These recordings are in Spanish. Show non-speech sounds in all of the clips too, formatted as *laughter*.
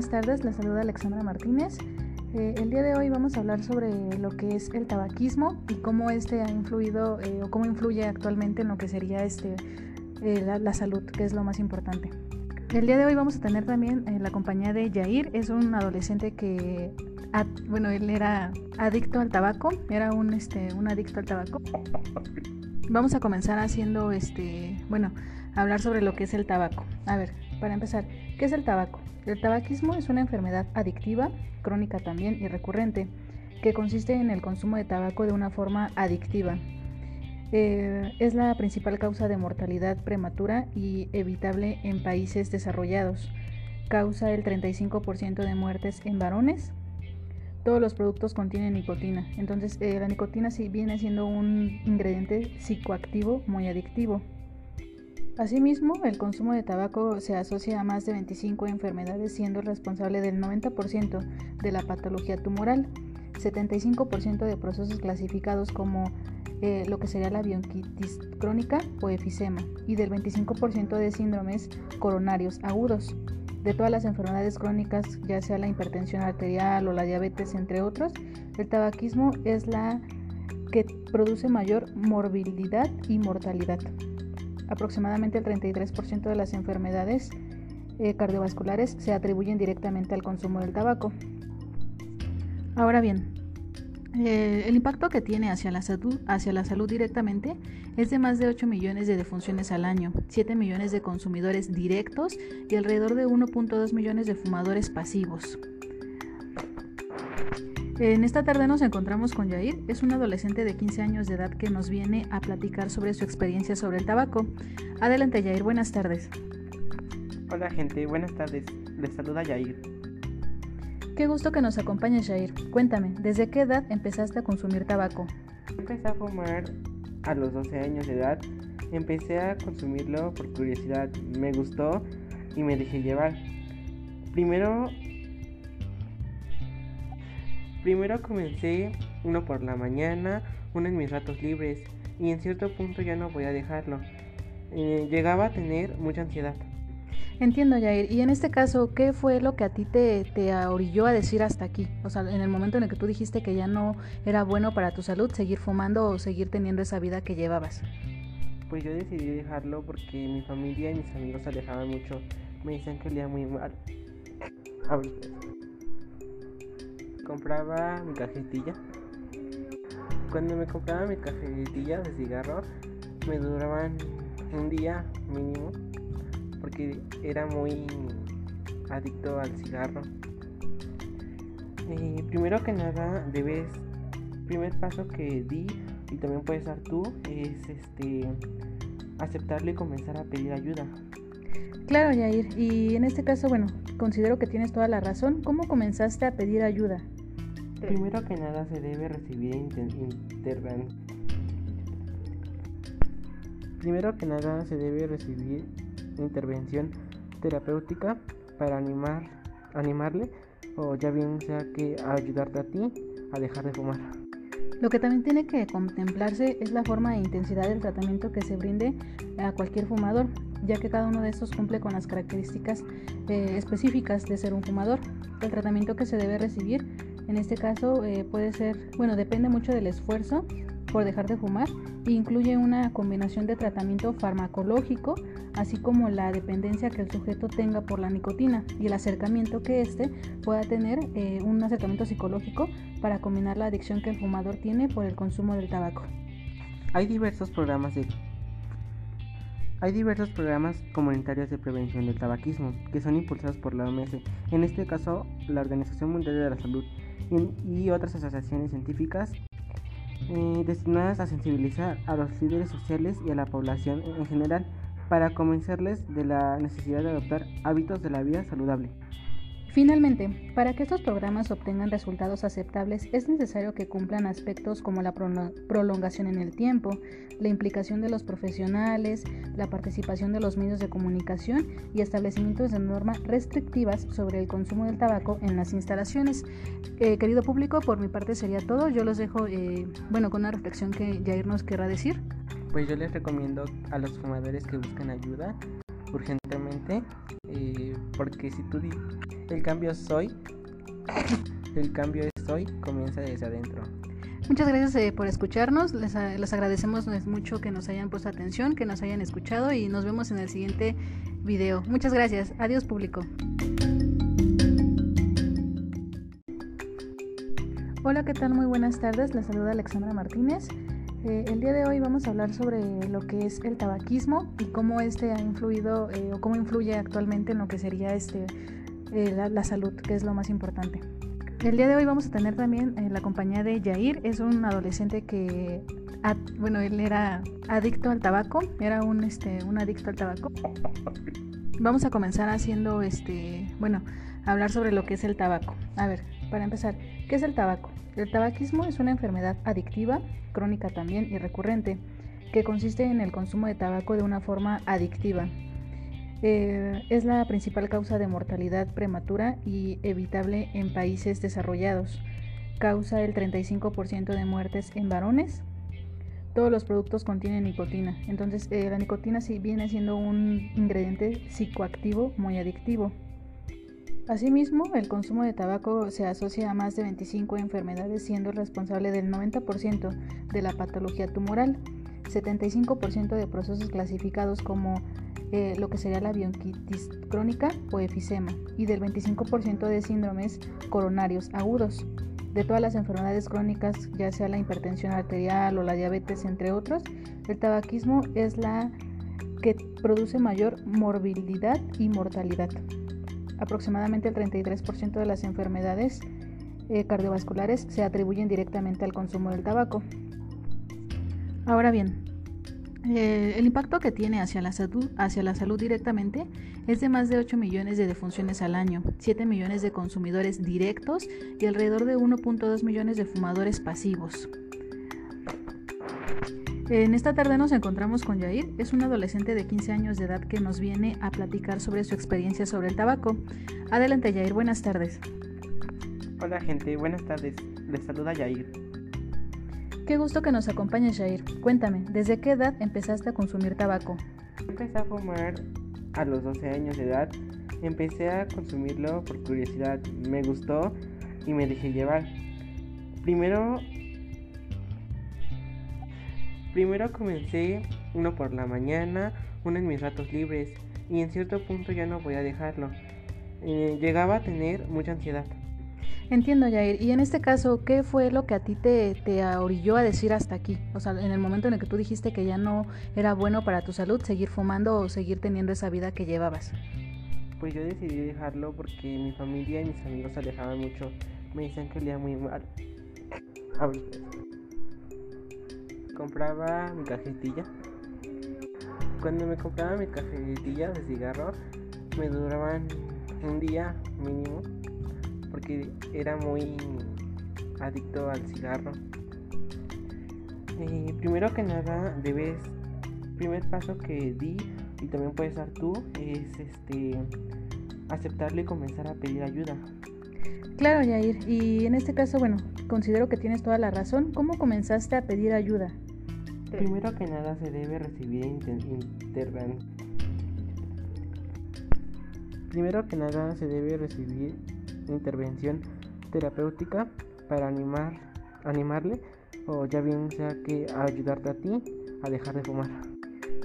buenas tardes. Les saluda Alexandra Martínez. Eh, el día de hoy vamos a hablar sobre lo que es el tabaquismo y cómo este ha influido eh, o cómo influye actualmente en lo que sería este, eh, la, la, salud, que es lo más importante. El día de hoy vamos a tener también la compañía de Jair. Es un adolescente que, bueno, él era adicto al tabaco, era un, este, un adicto al tabaco. Vamos a comenzar haciendo, este, bueno, hablar sobre lo que es el tabaco. A ver, para empezar, ¿qué es el tabaco? El tabaquismo es una enfermedad adictiva, crónica también y recurrente, que consiste en el consumo de tabaco de una forma adictiva. Eh, es la principal causa de mortalidad prematura y evitable en países desarrollados. Causa el 35% de muertes en varones. Todos los productos contienen nicotina. Entonces, eh, la nicotina sí viene siendo un ingrediente psicoactivo muy adictivo. Asimismo, el consumo de tabaco se asocia a más de 25 enfermedades, siendo responsable del 90% de la patología tumoral, 75% de procesos clasificados como eh, lo que sería la bronquitis crónica o efisema y del 25% de síndromes coronarios agudos. De todas las enfermedades crónicas, ya sea la hipertensión arterial o la diabetes, entre otros, el tabaquismo es la que produce mayor morbilidad y mortalidad. Aproximadamente el 33% de las enfermedades eh, cardiovasculares se atribuyen directamente al consumo del tabaco. Ahora bien, eh, el impacto que tiene hacia la, salud, hacia la salud directamente es de más de 8 millones de defunciones al año, 7 millones de consumidores directos y alrededor de 1.2 millones de fumadores pasivos. En esta tarde nos encontramos con Yair, es un adolescente de 15 años de edad que nos viene a platicar sobre su experiencia sobre el tabaco. Adelante Yair, buenas tardes. Hola gente, buenas tardes, les saluda Yair. Qué gusto que nos acompañes Yair. Cuéntame, ¿desde qué edad empezaste a consumir tabaco? Empecé a fumar a los 12 años de edad. Empecé a consumirlo por curiosidad, me gustó y me dejé llevar. Primero Primero comencé uno por la mañana, uno en mis ratos libres y en cierto punto ya no voy a dejarlo. Eh, llegaba a tener mucha ansiedad. Entiendo, Jair. Y en este caso, ¿qué fue lo que a ti te, te orilló a decir hasta aquí? O sea, en el momento en el que tú dijiste que ya no era bueno para tu salud seguir fumando o seguir teniendo esa vida que llevabas. Pues yo decidí dejarlo porque mi familia y mis amigos se alejaban mucho. Me decían que olía muy mal compraba mi cajetilla. Cuando me compraba mi cajetilla de cigarro, me duraban un día mínimo, porque era muy adicto al cigarro. Y primero que nada, debes, primer paso que di y también puedes dar tú es este aceptarlo y comenzar a pedir ayuda. Claro, Yair. Y en este caso, bueno, considero que tienes toda la razón. ¿Cómo comenzaste a pedir ayuda? Primero que nada se debe recibir intervención. Primero que nada se debe recibir intervención terapéutica para animar, animarle o ya bien sea que ayudarte a ti a dejar de fumar. Lo que también tiene que contemplarse es la forma e intensidad del tratamiento que se brinde a cualquier fumador, ya que cada uno de estos cumple con las características eh, específicas de ser un fumador. El tratamiento que se debe recibir en este caso eh, puede ser, bueno, depende mucho del esfuerzo por dejar de fumar e incluye una combinación de tratamiento farmacológico, así como la dependencia que el sujeto tenga por la nicotina y el acercamiento que éste pueda tener, eh, un acercamiento psicológico para combinar la adicción que el fumador tiene por el consumo del tabaco. Hay diversos programas de hay diversos programas comunitarios de prevención del tabaquismo que son impulsados por la OMS, en este caso la Organización Mundial de la Salud y otras asociaciones científicas eh, destinadas a sensibilizar a los líderes sociales y a la población en general para convencerles de la necesidad de adoptar hábitos de la vida saludable. Finalmente, para que estos programas obtengan resultados aceptables es necesario que cumplan aspectos como la prolongación en el tiempo, la implicación de los profesionales, la participación de los medios de comunicación y establecimientos de normas restrictivas sobre el consumo del tabaco en las instalaciones. Eh, querido público, por mi parte sería todo. Yo los dejo, eh, bueno, con una reflexión que Jair nos querrá decir. Pues yo les recomiendo a los fumadores que busquen ayuda urgentemente, eh, porque si tú dices el cambio soy, *coughs* el cambio es hoy, comienza desde adentro. Muchas gracias eh, por escucharnos, les, les agradecemos mucho que nos hayan puesto atención, que nos hayan escuchado y nos vemos en el siguiente video. Muchas gracias, adiós público. Hola, ¿qué tal? Muy buenas tardes, les saluda Alexandra Martínez. Eh, el día de hoy vamos a hablar sobre lo que es el tabaquismo y cómo este ha influido eh, o cómo influye actualmente en lo que sería este, la salud, que es lo más importante. El día de hoy vamos a tener también eh, la compañía de Jair, es un adolescente que, bueno, él era adicto al tabaco, era un, este, un adicto al tabaco. Vamos a comenzar haciendo, este, bueno, hablar sobre lo que es el tabaco. A ver, para empezar, ¿qué es el tabaco? El tabaquismo es una enfermedad adictiva, crónica también y recurrente, que consiste en el consumo de tabaco de una forma adictiva eh, es la principal causa de mortalidad prematura y evitable en países desarrollados. Causa el 35% de muertes en varones. Todos los productos contienen nicotina. Entonces, eh, la nicotina sí viene siendo un ingrediente psicoactivo muy adictivo. Asimismo, el consumo de tabaco se asocia a más de 25 enfermedades, siendo responsable del 90% de la patología tumoral, 75% de procesos clasificados como eh, lo que sería la bronquitis crónica o efisema y del 25% de síndromes coronarios agudos. De todas las enfermedades crónicas, ya sea la hipertensión arterial o la diabetes, entre otros, el tabaquismo es la que produce mayor morbilidad y mortalidad. Aproximadamente el 33% de las enfermedades eh, cardiovasculares se atribuyen directamente al consumo del tabaco. Ahora bien, eh, el impacto que tiene hacia la, salud, hacia la salud directamente es de más de 8 millones de defunciones al año, 7 millones de consumidores directos y alrededor de 1.2 millones de fumadores pasivos. En esta tarde nos encontramos con Yair, es un adolescente de 15 años de edad que nos viene a platicar sobre su experiencia sobre el tabaco. Adelante Yair, buenas tardes. Hola gente, buenas tardes. Les saluda Yair. Qué gusto que nos acompañes, Jair. Cuéntame, ¿desde qué edad empezaste a consumir tabaco? Empecé a fumar a los 12 años de edad. Empecé a consumirlo por curiosidad. Me gustó y me dejé llevar. Primero Primero comencé uno por la mañana, uno en mis ratos libres y en cierto punto ya no voy a dejarlo. Eh, llegaba a tener mucha ansiedad. Entiendo, Jair. Y en este caso, ¿qué fue lo que a ti te, te orilló a decir hasta aquí? O sea, en el momento en el que tú dijiste que ya no era bueno para tu salud seguir fumando o seguir teniendo esa vida que llevabas. Pues yo decidí dejarlo porque mi familia y mis amigos se alejaban mucho. Me decían que olía muy mal. Compraba mi cajetilla. Cuando me compraba mi cajetilla de cigarro, me duraban un día mínimo porque era muy adicto al cigarro. Eh, primero que nada, debes, primer paso que di y también puedes dar tú es este aceptarlo y comenzar a pedir ayuda. Claro, Yair. Y en este caso, bueno, considero que tienes toda la razón. ¿Cómo comenzaste a pedir ayuda? Primero que nada se debe recibir intervención. Primero que nada se debe recibir intervención terapéutica para animar, animarle o ya bien sea que ayudarte a ti a dejar de fumar.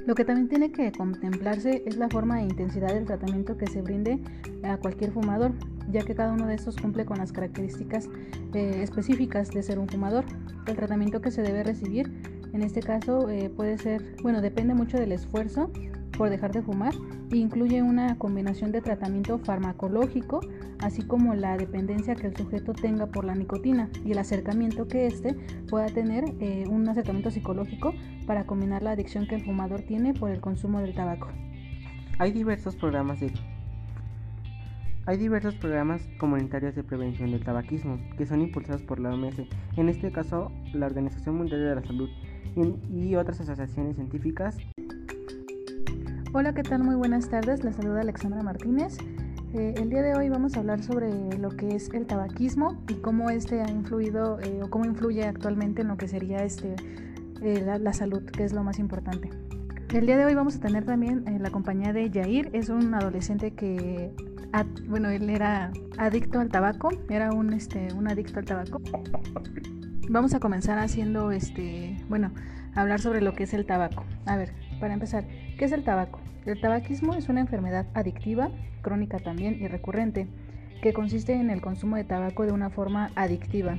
Lo que también tiene que contemplarse es la forma e intensidad del tratamiento que se brinde a cualquier fumador, ya que cada uno de estos cumple con las características eh, específicas de ser un fumador. El tratamiento que se debe recibir, en este caso, eh, puede ser, bueno, depende mucho del esfuerzo por dejar de fumar incluye una combinación de tratamiento farmacológico, así como la dependencia que el sujeto tenga por la nicotina y el acercamiento que éste pueda tener eh, un acercamiento psicológico para combinar la adicción que el fumador tiene por el consumo del tabaco. Hay diversos programas hay diversos programas comunitarios de prevención del tabaquismo que son impulsados por la OMS, en este caso la Organización Mundial de la Salud y otras asociaciones científicas Hola, ¿qué tal? Muy buenas tardes. Les saluda Alexandra Martínez. Eh, el día de hoy vamos a hablar sobre lo que es el tabaquismo y cómo este ha influido eh, o cómo influye actualmente en lo que sería este, eh, la, salud, que es lo más importante. El día de hoy vamos a tener también eh, la compañía de Jair, es un adolescente que, bueno, él era adicto al tabaco, era un, este, un adicto al tabaco. Vamos a comenzar haciendo, este, bueno, hablar sobre lo que es el tabaco. A ver, para empezar, ¿qué es el tabaco? El tabaquismo es una enfermedad adictiva, crónica también y recurrente, que consiste en el consumo de tabaco de una forma adictiva,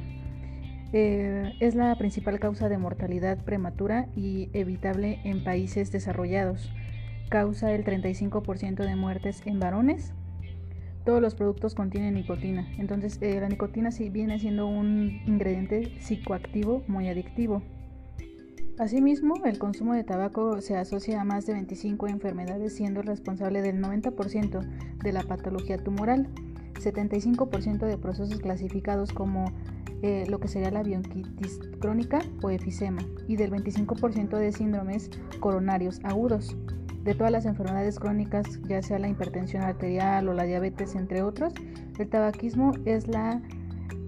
eh, es la principal causa de mortalidad prematura y evitable en países desarrollados. Causa el 35% de muertes en varones. Todos los productos contienen nicotina. Entonces, eh, la nicotina sí viene siendo un ingrediente psicoactivo muy adictivo. Asimismo, el consumo de tabaco se asocia a más de 25 enfermedades, siendo responsable del 90% de la patología tumoral, 75% de procesos clasificados como eh, lo que sería la bronquitis crónica o efisema y del 25% de síndromes coronarios agudos. De todas las enfermedades crónicas, ya sea la hipertensión arterial o la diabetes, entre otros, el tabaquismo es la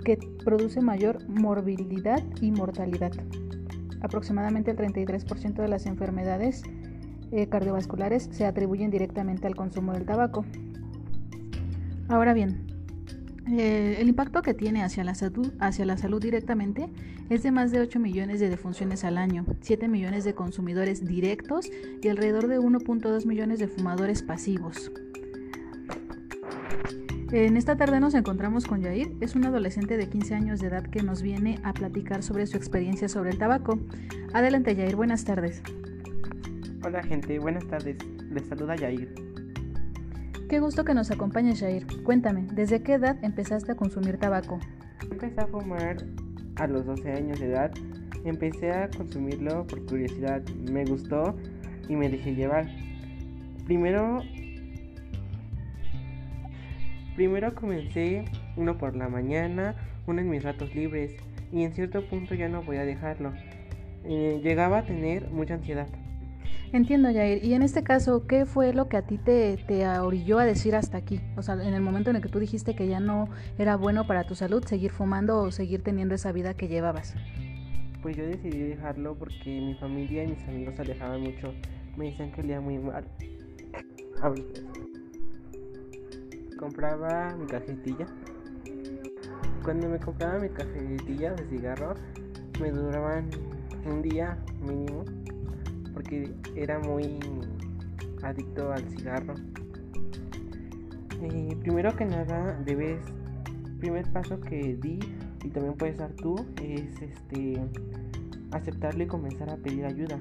que produce mayor morbilidad y mortalidad. Aproximadamente el 33% de las enfermedades eh, cardiovasculares se atribuyen directamente al consumo del tabaco. Ahora bien, eh, el impacto que tiene hacia la, salud, hacia la salud directamente es de más de 8 millones de defunciones al año, 7 millones de consumidores directos y alrededor de 1.2 millones de fumadores pasivos. En esta tarde nos encontramos con Yair, es un adolescente de 15 años de edad que nos viene a platicar sobre su experiencia sobre el tabaco. Adelante Yair, buenas tardes. Hola gente, buenas tardes. Les saluda Yair. Qué gusto que nos acompañes, Jair. Cuéntame, ¿desde qué edad empezaste a consumir tabaco? Empecé a fumar a los 12 años de edad. Empecé a consumirlo por curiosidad. Me gustó y me dejé llevar. Primero Primero comencé uno por la mañana, uno en mis ratos libres y en cierto punto ya no voy a dejarlo. Eh, llegaba a tener mucha ansiedad. Entiendo, Jair. Y en este caso, ¿qué fue lo que a ti te, te orilló a decir hasta aquí? O sea, en el momento en el que tú dijiste que ya no era bueno para tu salud seguir fumando o seguir teniendo esa vida que llevabas. Pues yo decidí dejarlo porque mi familia y mis amigos se alejaban mucho. Me decían que olía muy mal. Compraba mi cajetilla. Cuando me compraba mi cajetilla de cigarro, me duraban un día mínimo porque era muy adicto al cigarro. Eh, primero que nada, debes, primer paso que di y también puedes dar tú es este aceptarlo y comenzar a pedir ayuda.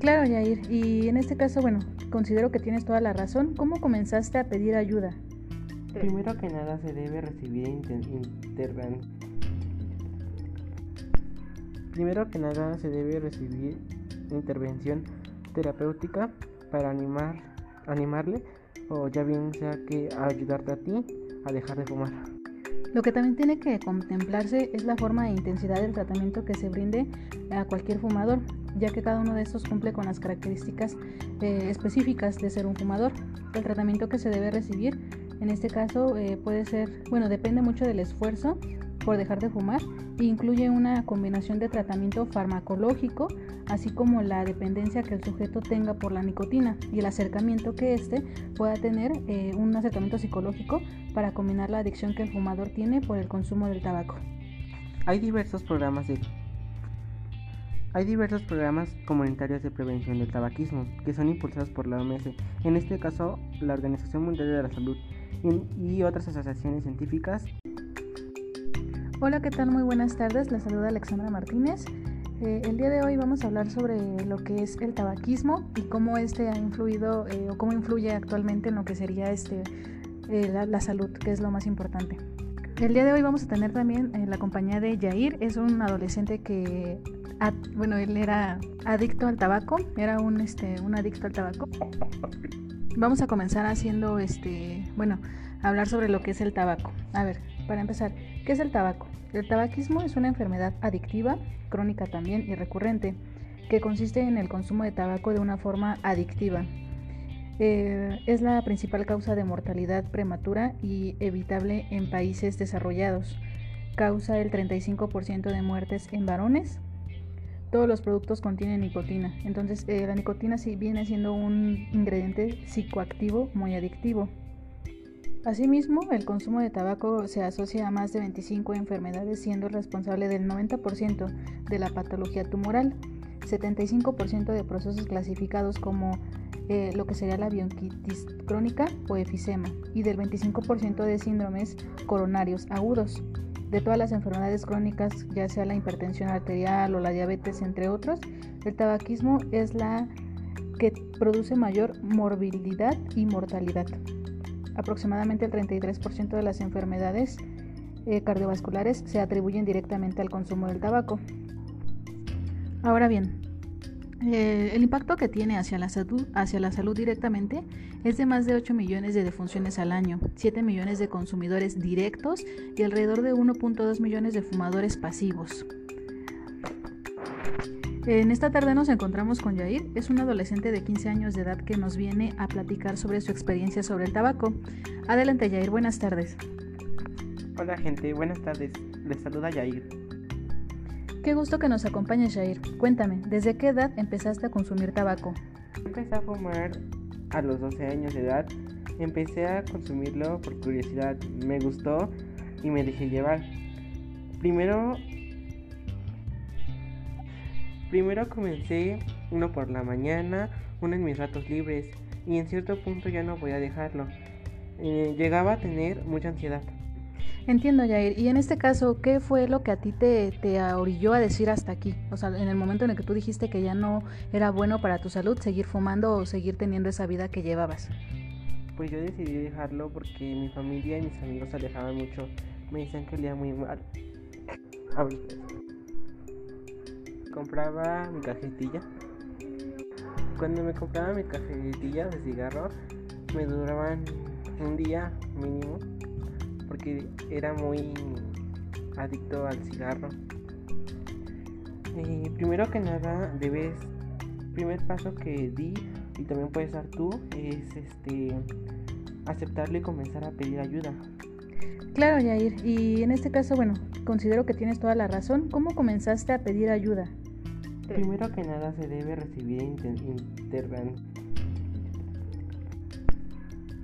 Claro, Yair. Y en este caso, bueno, considero que tienes toda la razón. ¿Cómo comenzaste a pedir ayuda? Primero que nada se debe recibir intervención. Primero que nada se debe recibir intervención terapéutica para animar, animarle o ya bien sea que ayudarte a ti a dejar de fumar. Lo que también tiene que contemplarse es la forma e intensidad del tratamiento que se brinde a cualquier fumador, ya que cada uno de estos cumple con las características eh, específicas de ser un fumador. El tratamiento que se debe recibir, en este caso, eh, puede ser, bueno, depende mucho del esfuerzo por dejar de fumar e incluye una combinación de tratamiento farmacológico, así como la dependencia que el sujeto tenga por la nicotina y el acercamiento que éste pueda tener, eh, un acercamiento psicológico para combinar la adicción que el fumador tiene por el consumo del tabaco. Hay diversos programas de hay diversos programas comunitarios de prevención del tabaquismo que son impulsados por la OMS, en este caso la Organización Mundial de la Salud y otras asociaciones científicas Hola, ¿qué tal? Muy buenas tardes. Les saluda Alexandra Martínez. Eh, el día de hoy vamos a hablar sobre lo que es el tabaquismo y cómo este ha influido eh, o cómo influye actualmente en lo que sería este, eh, la, salud, que es lo más importante. El día de hoy vamos a tener también la compañía de Jair, es un adolescente que, bueno, él era adicto al tabaco, era un, este, un adicto al tabaco. Vamos a comenzar haciendo, este, bueno, hablar sobre lo que es el tabaco. A ver, para empezar, ¿qué es el tabaco? El tabaquismo es una enfermedad adictiva, crónica también y recurrente, que consiste en el consumo de tabaco de una forma adictiva. Eh, es la principal causa de mortalidad prematura y evitable en países desarrollados. Causa el 35% de muertes en varones. Todos los productos contienen nicotina. Entonces, eh, la nicotina sí viene siendo un ingrediente psicoactivo muy adictivo. Asimismo, el consumo de tabaco se asocia a más de 25 enfermedades, siendo responsable del 90% de la patología tumoral, 75% de procesos clasificados como eh, lo que sería la bronquitis crónica o efisema y del 25% de síndromes coronarios agudos. De todas las enfermedades crónicas, ya sea la hipertensión arterial o la diabetes, entre otros, el tabaquismo es la que produce mayor morbilidad y mortalidad. Aproximadamente el 33% de las enfermedades eh, cardiovasculares se atribuyen directamente al consumo del tabaco. Ahora bien, eh, el impacto que tiene hacia la, salud, directamente es de más de 8 millones de defunciones al año, 7 millones de consumidores directos y alrededor de 1.2 millones de fumadores pasivos. En esta tarde nos encontramos con Yair, es un adolescente de 15 años de edad que nos viene a platicar sobre su experiencia sobre el tabaco. Adelante Yair, buenas tardes. Hola gente, buenas tardes. Les saluda Yair. Qué gusto que nos acompañes, Jair. Cuéntame, ¿desde qué edad empezaste a consumir tabaco? Empecé a fumar a los 12 años de edad. Empecé a consumirlo por curiosidad. Me gustó y me dejé llevar. Primero Primero comencé uno por la mañana, uno en mis ratos libres y en cierto punto ya no voy a dejarlo. Eh, llegaba a tener mucha ansiedad. Entiendo, Jair. Y en este caso, ¿qué fue lo que a ti te, te orilló a decir hasta aquí? O sea, en el momento en el que tú dijiste que ya no era bueno para tu salud seguir fumando o seguir teniendo esa vida que llevabas. Pues yo decidí dejarlo porque mi familia y mis amigos se alejaban mucho. Me decían que olía muy mal. Compraba mi cajetilla. Cuando me compraba mi cajetilla de cigarro, me duraban un día mínimo porque era muy adicto al cigarro. Eh, primero que nada, debes, primer paso que di y también puedes dar tú es este aceptarlo y comenzar a pedir ayuda. Claro, Yair. Y en este caso, bueno, considero que tienes toda la razón. ¿Cómo comenzaste a pedir ayuda? Primero que nada se debe recibir intervención.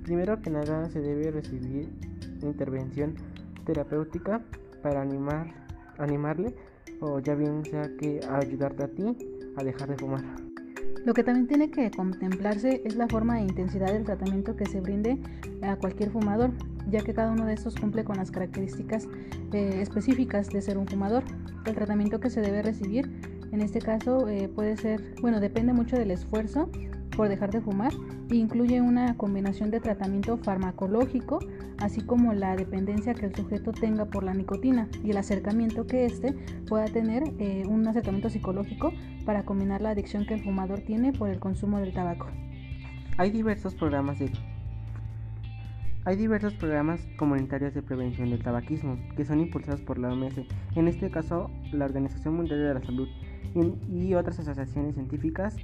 Primero que nada se debe recibir intervención terapéutica para animar, animarle o ya bien sea que ayudarte a ti a dejar de fumar. Lo que también tiene que contemplarse es la forma e intensidad del tratamiento que se brinde a cualquier fumador, ya que cada uno de estos cumple con las características eh, específicas de ser un fumador. El tratamiento que se debe recibir, en este caso, eh, puede ser, bueno, depende mucho del esfuerzo por dejar de fumar incluye una combinación de tratamiento farmacológico, así como la dependencia que el sujeto tenga por la nicotina y el acercamiento que éste pueda tener, eh, un acercamiento psicológico para combinar la adicción que el fumador tiene por el consumo del tabaco. Hay diversos programas hay diversos programas comunitarios de prevención del tabaquismo que son impulsados por la OMS, en este caso la Organización Mundial de la Salud y otras asociaciones científicas